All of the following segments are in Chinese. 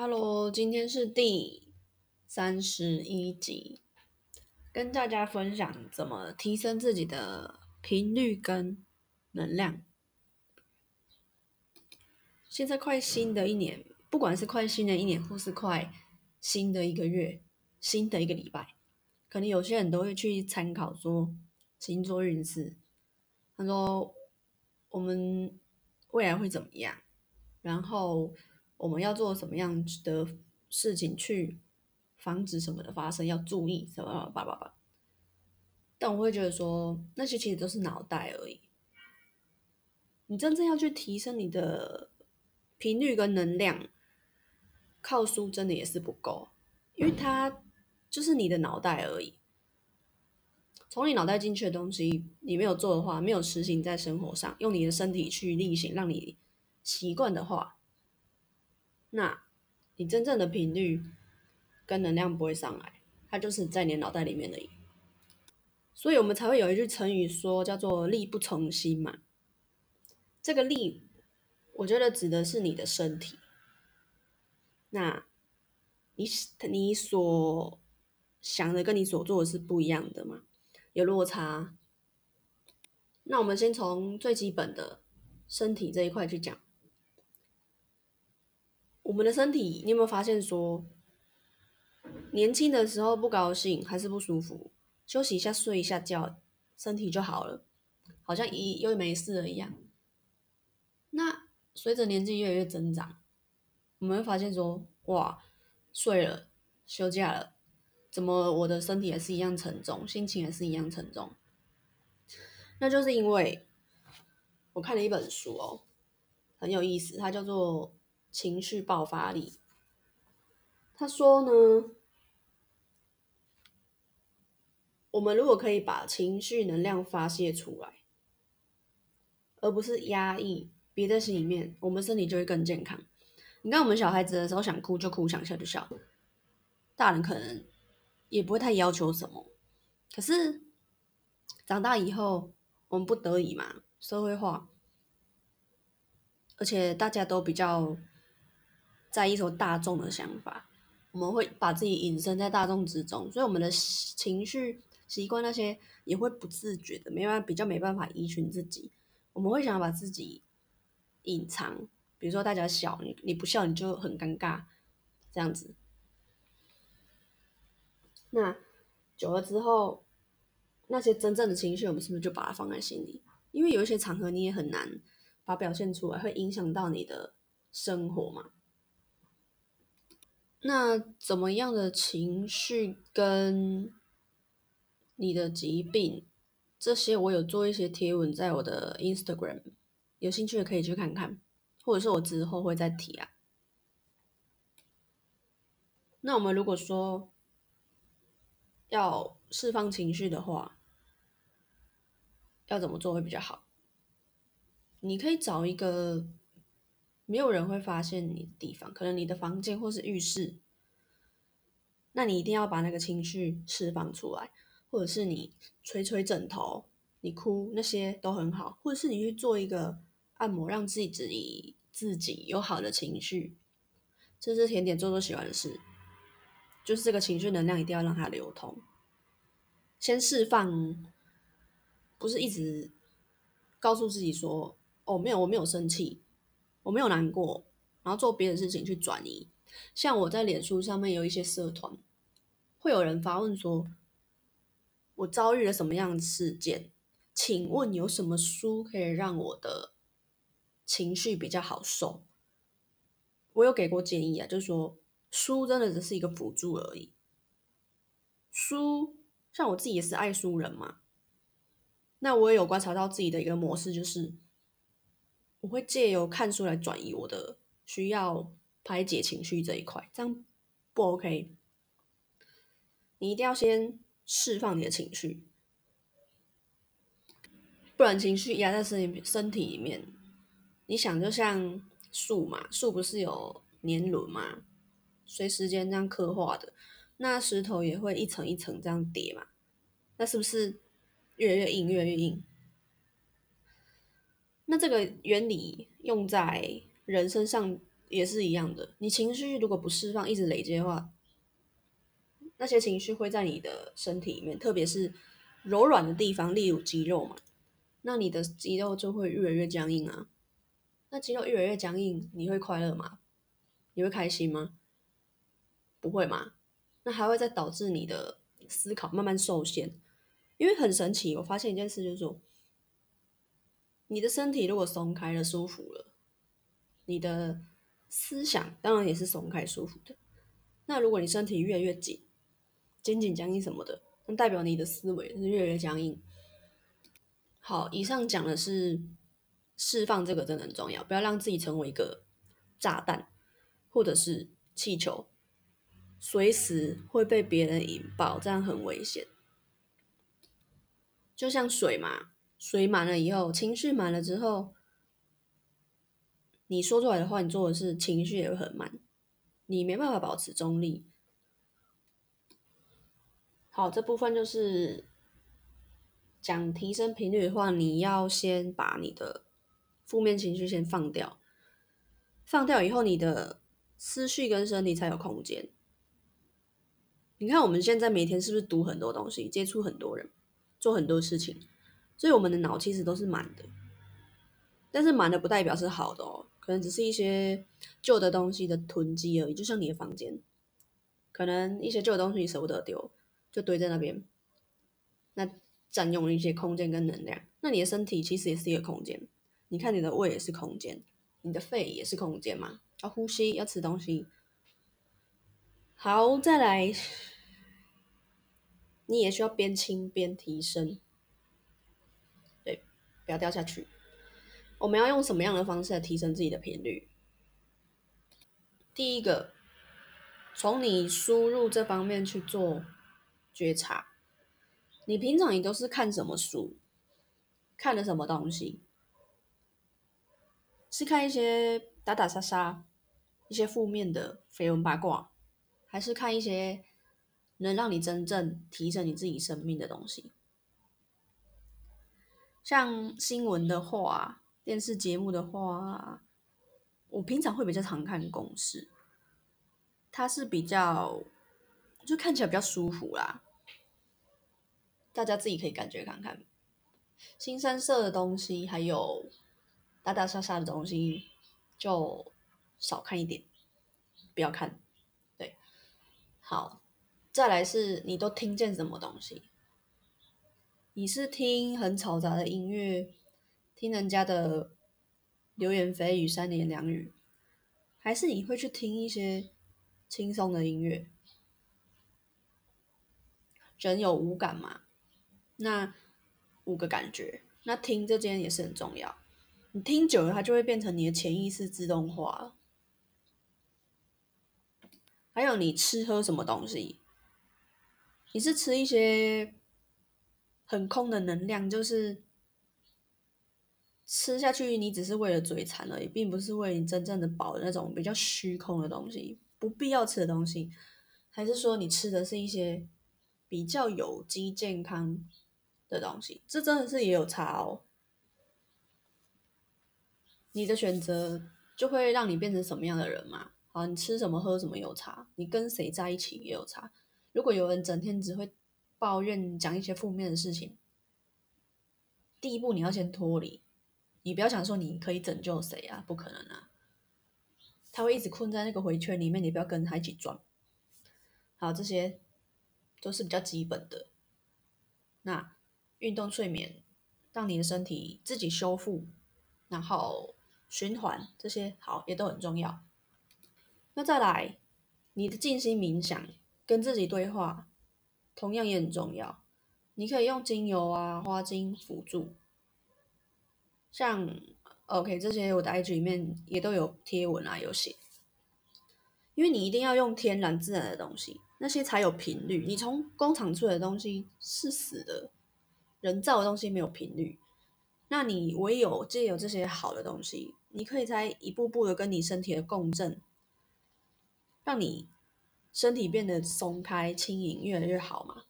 Hello，今天是第三十一集，跟大家分享怎么提升自己的频率跟能量。现在快新的一年，不管是快新的一年，或是快新的一个月、新的一个礼拜，可能有些人都会去参考说星座运势。他说我们未来会怎么样，然后我们要做什么样的事情去防止什么的发生，要注意什么叭叭叭。但我会觉得说那些其实都是脑袋而已，你真正要去提升你的频率跟能量，靠书真的也是不够，因为它就是你的脑袋而已。从你脑袋进去的东西，你没有做的话，没有实行在生活上，用你的身体去例行，让你习惯的话，那你真正的频率跟能量不会上来，它就是在你脑袋里面的。所以我们才会有一句成语说叫做“力不从心”嘛。这个力，我觉得指的是你的身体。那你你所想的跟你所做的是不一样的嘛？有落差。那我们先从最基本的身体这一块去讲。我们的身体，你有没有发现说，年轻的时候不高兴还是不舒服，休息一下睡一下觉，身体就好了，好像一又没事了一样。那随着年纪越来越增长，我们会发现说，哇，睡了，休假了。怎么我的身体也是一样沉重，心情也是一样沉重？那就是因为我看了一本书哦，很有意思，它叫做《情绪爆发力》。他说呢，我们如果可以把情绪能量发泄出来，而不是压抑憋在心里面，我们身体就会更健康。你看，我们小孩子的时候想哭就哭，想笑就笑，大人可能。也不会太要求什么，可是长大以后，我们不得已嘛，社会化，而且大家都比较在意说大众的想法，我们会把自己隐身在大众之中，所以我们的情绪、习惯那些也会不自觉的，没办法，比较没办法依循自己，我们会想要把自己隐藏，比如说大家笑你，你不笑你就很尴尬，这样子。那久了之后，那些真正的情绪，我们是不是就把它放在心里？因为有一些场合你也很难把表现出来，会影响到你的生活嘛。那怎么样的情绪跟你的疾病这些，我有做一些贴文在我的 Instagram，有兴趣的可以去看看，或者是我之后会再提啊。那我们如果说。要释放情绪的话，要怎么做会比较好？你可以找一个没有人会发现你的地方，可能你的房间或是浴室。那你一定要把那个情绪释放出来，或者是你捶捶枕头，你哭那些都很好，或者是你去做一个按摩，让自己自己自己有好的情绪。这是甜点做做喜欢的事。就是这个情绪能量一定要让它流通，先释放，不是一直告诉自己说：“哦，没有，我没有生气，我没有难过。”然后做别的事情去转移。像我在脸书上面有一些社团，会有人发问说：“我遭遇了什么样的事件？请问有什么书可以让我的情绪比较好受？”我有给过建议啊，就是说。书真的只是一个辅助而已。书像我自己也是爱书人嘛，那我也有观察到自己的一个模式，就是我会借由看书来转移我的需要排解情绪这一块，这样不 OK。你一定要先释放你的情绪，不然情绪压在身身体里面，你想就像树嘛，树不是有年轮嘛？随时间这样刻画的，那石头也会一层一层这样叠嘛？那是不是越来越硬，越来越硬？那这个原理用在人身上也是一样的。你情绪如果不释放，一直累积的话，那些情绪会在你的身体里面，特别是柔软的地方，例如肌肉嘛，那你的肌肉就会越来越僵硬啊。那肌肉越来越僵硬，你会快乐吗？你会开心吗？不会嘛？那还会再导致你的思考慢慢受限。因为很神奇，我发现一件事，就是说，你的身体如果松开了、舒服了，你的思想当然也是松开、舒服的。那如果你身体越来越紧，肩颈僵硬什么的，那代表你的思维是越来越僵硬。好，以上讲的是释放，这个真的很重要，不要让自己成为一个炸弹或者是气球，随时会被别人引爆，这样很危险。就像水嘛，水满了以后，情绪满了之后，你说出来的话，你做的事，情绪也会很满，你没办法保持中立。好，这部分就是讲提升频率的话，你要先把你的负面情绪先放掉，放掉以后，你的思绪跟身体才有空间。你看我们现在每天是不是读很多东西，接触很多人，做很多事情，所以我们的脑其实都是满的。但是满的不代表是好的哦，可能只是一些旧的东西的囤积而已。就像你的房间，可能一些旧的东西你舍不得丢。就堆在那边，那占用了一些空间跟能量。那你的身体其实也是一个空间，你看你的胃也是空间，你的肺也是空间嘛，要呼吸，要吃东西。好，再来，你也需要边轻边提升，不要掉下去。我们要用什么样的方式来提升自己的频率？第一个，从你输入这方面去做。觉察，你平常你都是看什么书？看了什么东西？是看一些打打杀杀、一些负面的绯闻八卦，还是看一些能让你真正提升你自己生命的东西？像新闻的话，电视节目的话，我平常会比较常看公视，它是比较就看起来比较舒服啦。大家自己可以感觉看看，新三色的东西，还有打打杀杀的东西，就少看一点，不要看。对，好，再来是你都听见什么东西？你是听很嘈杂的音乐，听人家的流言蜚语、三言两语，还是你会去听一些轻松的音乐？人有五感嘛？那五个感觉，那听这间也是很重要。你听久了，它就会变成你的潜意识自动化。还有你吃喝什么东西，你是吃一些很空的能量，就是吃下去你只是为了嘴馋而已，并不是为你真正的饱的那种比较虚空的东西，不必要吃的东西，还是说你吃的是一些比较有机健康？的东西，这真的是也有差哦。你的选择就会让你变成什么样的人嘛？好，你吃什么喝什么有差，你跟谁在一起也有差。如果有人整天只会抱怨、讲一些负面的事情，第一步你要先脱离。你不要想说你可以拯救谁啊，不可能啊！他会一直困在那个回圈里面，你不要跟他一起撞。好，这些都是比较基本的。那。运动、睡眠，让你的身体自己修复，然后循环这些好也都很重要。那再来，你的静心冥想，跟自己对话，同样也很重要。你可以用精油啊、花精辅助，像 OK 这些，我的 IG 里面也都有贴文啊，有写。因为你一定要用天然自然的东西，那些才有频率。你从工厂出来的东西是死的。人造的东西没有频率，那你唯有借有这些好的东西，你可以在一步步的跟你身体的共振，让你身体变得松开、轻盈，越来越好嘛。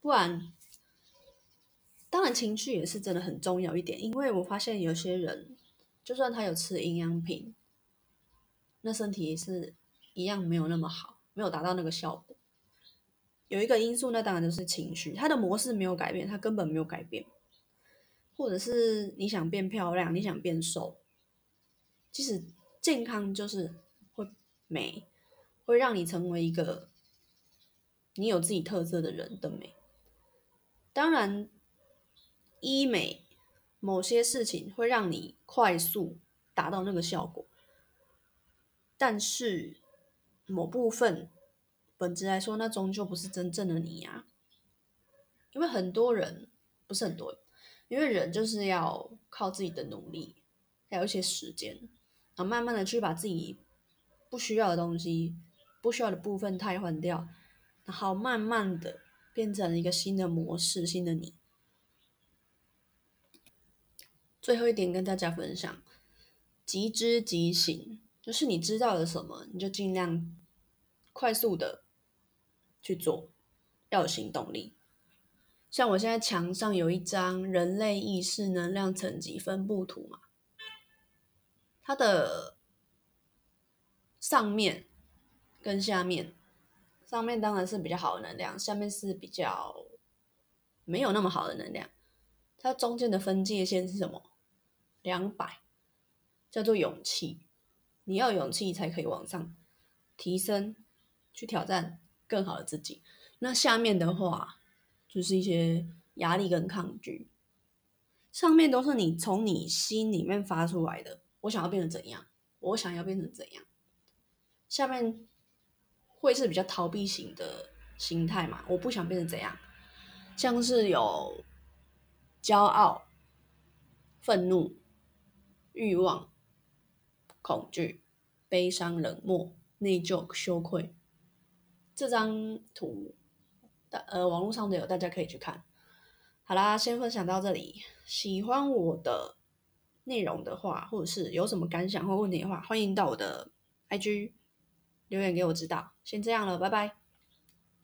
不然，当然情绪也是真的很重要一点，因为我发现有些人，就算他有吃营养品，那身体是一样没有那么好，没有达到那个效果。有一个因素，那当然就是情绪，它的模式没有改变，它根本没有改变。或者是你想变漂亮，你想变瘦，其实健康就是会美，会让你成为一个你有自己特色的人的美。当然，医美某些事情会让你快速达到那个效果，但是某部分本质来说，那终究不是真正的你呀。因为很多人不是很多。因为人就是要靠自己的努力，还有一些时间，然后慢慢的去把自己不需要的东西、不需要的部分替换掉，然后慢慢的变成一个新的模式、新的你。最后一点跟大家分享，即知即行，就是你知道了什么，你就尽量快速的去做，要有行动力。像我现在墙上有一张人类意识能量层级分布图嘛，它的上面跟下面，上面当然是比较好的能量，下面是比较没有那么好的能量。它中间的分界线是什么？两百，叫做勇气。你要勇气才可以往上提升，去挑战更好的自己。那下面的话。就是一些压力跟抗拒，上面都是你从你心里面发出来的。我想要变成怎样？我想要变成怎样？下面会是比较逃避型的心态嘛？我不想变成怎样？像是有骄傲、愤怒、欲望、恐惧、悲伤、冷漠、内疚、羞愧。这张图。呃，网络上的有，大家可以去看。好啦，先分享到这里。喜欢我的内容的话，或者是有什么感想或问题的话，欢迎到我的 IG 留言给我知道。先这样了，拜拜。